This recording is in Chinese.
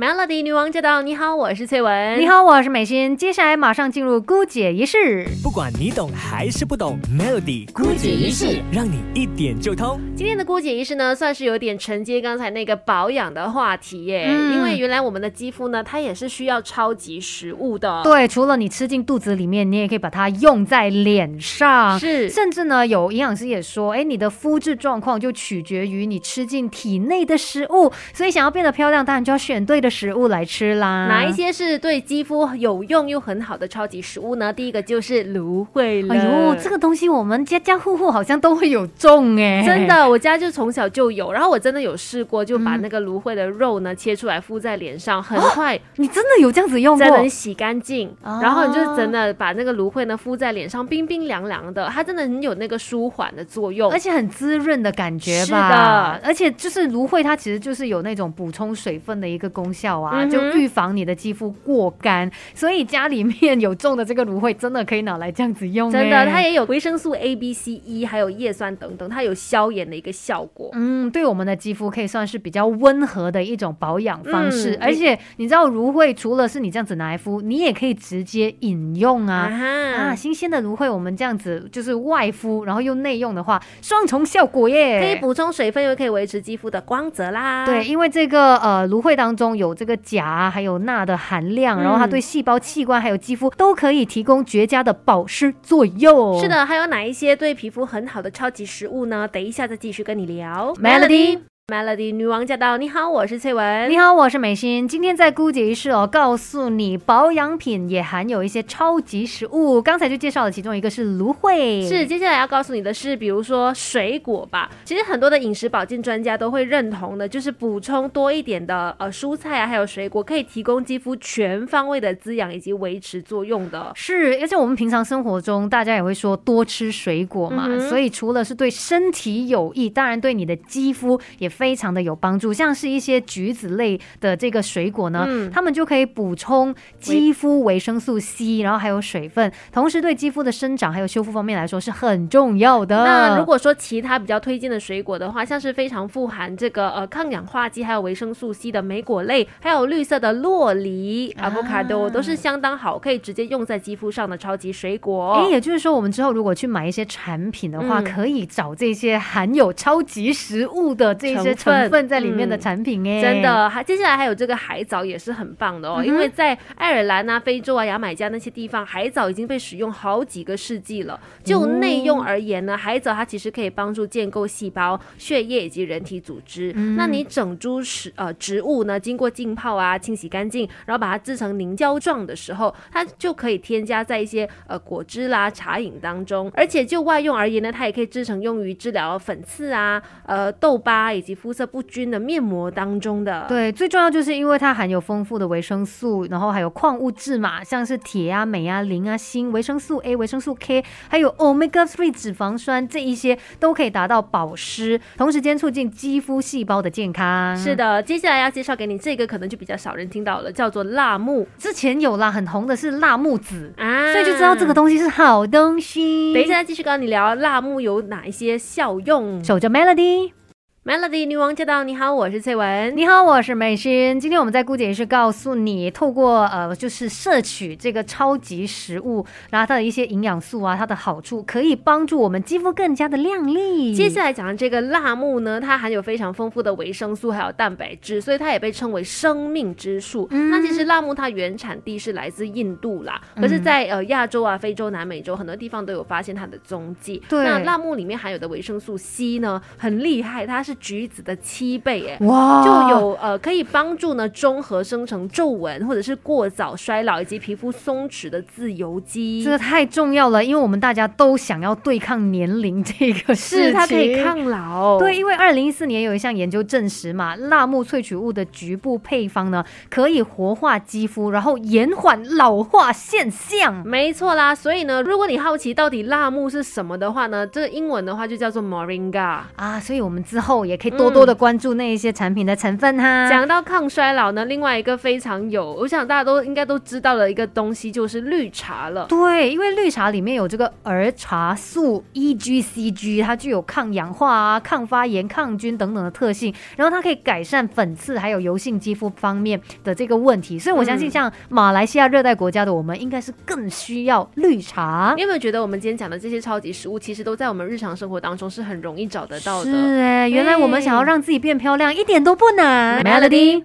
Melody 女王驾到！你好，我是翠文。你好，我是美心。接下来马上进入姑姐仪式。不管你懂还是不懂，Melody 姑姐仪式让你一点就通。今天的姑姐仪式呢，算是有点承接刚才那个保养的话题耶。因为原来我们的肌肤呢，它也是需要超级食物的。对，除了你吃进肚子里面，你也可以把它用在脸上。是，甚至呢，有营养师也说，哎，你的肤质状况就取决于你吃进体内的食物。所以想要变得漂亮，当然就要选对的。食物来吃啦，哪一些是对肌肤有用又很好的超级食物呢？第一个就是芦荟了。哎呦，这个东西我们家家户户好像都会有种哎，真的，我家就从小就有。然后我真的有试过，就把那个芦荟的肉呢切出来敷在脸上，很快。你真的有这样子用过？真的洗干净，然后你就真的把那个芦荟呢敷在脸上，冰冰凉凉的，它真的很有那个舒缓的作用，而且很滋润的感觉吧。是的，而且就是芦荟，它其实就是有那种补充水分的一个功效啊，就预防你的肌肤过干。所以家里面有种的这个芦荟，真的可以拿来这样子用。真的，它也有维生素 A、B、C、E，还有叶酸等等，它有消炎的一个效果。嗯，对我们的肌肤可以算是比较温和的一种保养方式。而且你知道，芦荟除了是你这样子拿来敷，你也可以直接饮用啊。啊，新鲜的芦荟，我们这样子就是外敷，然后又内用的话，双重效果耶！可以补充水分，又可以维持肌肤的光泽啦。对，因为这个呃芦荟当中有这个钾还有钠的含量，然后它对细胞、器官还有肌肤都可以提供绝佳的保湿作用。是的，还有哪一些对皮肤很好的超级食物呢？等一下再继续跟你聊。Melody。Melody 女王驾到！你好，我是翠文。你好，我是美心。今天在姑姐仪式哦，告诉你保养品也含有一些超级食物。刚才就介绍了其中一个是芦荟，是接下来要告诉你的是，比如说水果吧。其实很多的饮食保健专家都会认同的，就是补充多一点的呃蔬菜啊，还有水果，可以提供肌肤全方位的滋养以及维持作用的。是，而且我们平常生活中大家也会说多吃水果嘛，所以除了是对身体有益，当然对你的肌肤也。非常的有帮助，像是一些橘子类的这个水果呢，它们就可以补充肌肤维生素 C，然后还有水分，同时对肌肤的生长还有修复方面来说是很重要的。那如果说其他比较推荐的水果的话，像是非常富含这个呃抗氧化剂还有维生素 C 的莓果类，还有绿色的洛梨、avocado 都是相当好，可以直接用在肌肤上的超级水果。哎，也就是说，我们之后如果去买一些产品的话，可以找这些含有超级食物的这些。成分在里面的产品哎，真的，还接下来还有这个海藻也是很棒的哦，因为在爱尔兰啊、非洲啊、牙买加那些地方，海藻已经被使用好几个世纪了。就内用而言呢，海藻它其实可以帮助建构细胞、血液以及人体组织。那你整株食呃植物呢，经过浸泡啊、清洗干净，然后把它制成凝胶状的时候，它就可以添加在一些呃果汁啦、茶饮当中。而且就外用而言呢，它也可以制成用于治疗粉刺啊、呃痘疤以及肤色不均的面膜当中的，对，最重要就是因为它含有丰富的维生素，然后还有矿物质嘛，像是铁啊、镁啊、磷啊、锌、维生素 A、维生素 K，还有 Omega Three 脂肪酸，这一些都可以达到保湿，同时间促进肌肤细胞的健康。是的，接下来要介绍给你这个，可能就比较少人听到了，叫做辣木。之前有啦，很红的是辣木籽啊，所以就知道这个东西是好东西。等一下继续跟你聊辣木有哪一些效用。守着 Melody。Melody 女王驾到！你好，我是翠文。你好，我是美心。今天我们在顾姐是告诉你，透过呃，就是摄取这个超级食物，然后它的一些营养素啊，它的好处可以帮助我们肌肤更加的亮丽。接下来讲的这个辣木呢，它含有非常丰富的维生素还有蛋白质，所以它也被称为生命之树。那其实辣木它原产地是来自印度啦，可是，在呃亚洲啊、非洲、南美洲很多地方都有发现它的踪迹。对，那辣木里面含有的维生素 C 呢，很厉害，它是。是橘子的七倍哎，哇，就有呃可以帮助呢中和生成皱纹或者是过早衰老以及皮肤松弛的自由基，这个太重要了，因为我们大家都想要对抗年龄这个 事情，它可以抗老。对，因为二零一四年有一项研究证实嘛，辣木萃取物的局部配方呢可以活化肌肤，然后延缓老化现象。没错啦，所以呢，如果你好奇到底辣木是什么的话呢，这个英文的话就叫做 moringa 啊，所以我们之后。后，也可以多多的关注那一些产品的成分哈。讲到抗衰老呢，另外一个非常有，我想大家都应该都知道的一个东西就是绿茶了。对，因为绿茶里面有这个儿茶素 EGCG，它具有抗氧化啊、抗发炎、抗菌等等的特性，然后它可以改善粉刺还有油性肌肤方面的这个问题。所以我相信，像马来西亚热带国家的我们，应该是更需要绿茶。你有没有觉得我们今天讲的这些超级食物，其实都在我们日常生活当中是很容易找得到的？是哎，原来我们想要让自己变漂亮，一点都不难。Melody。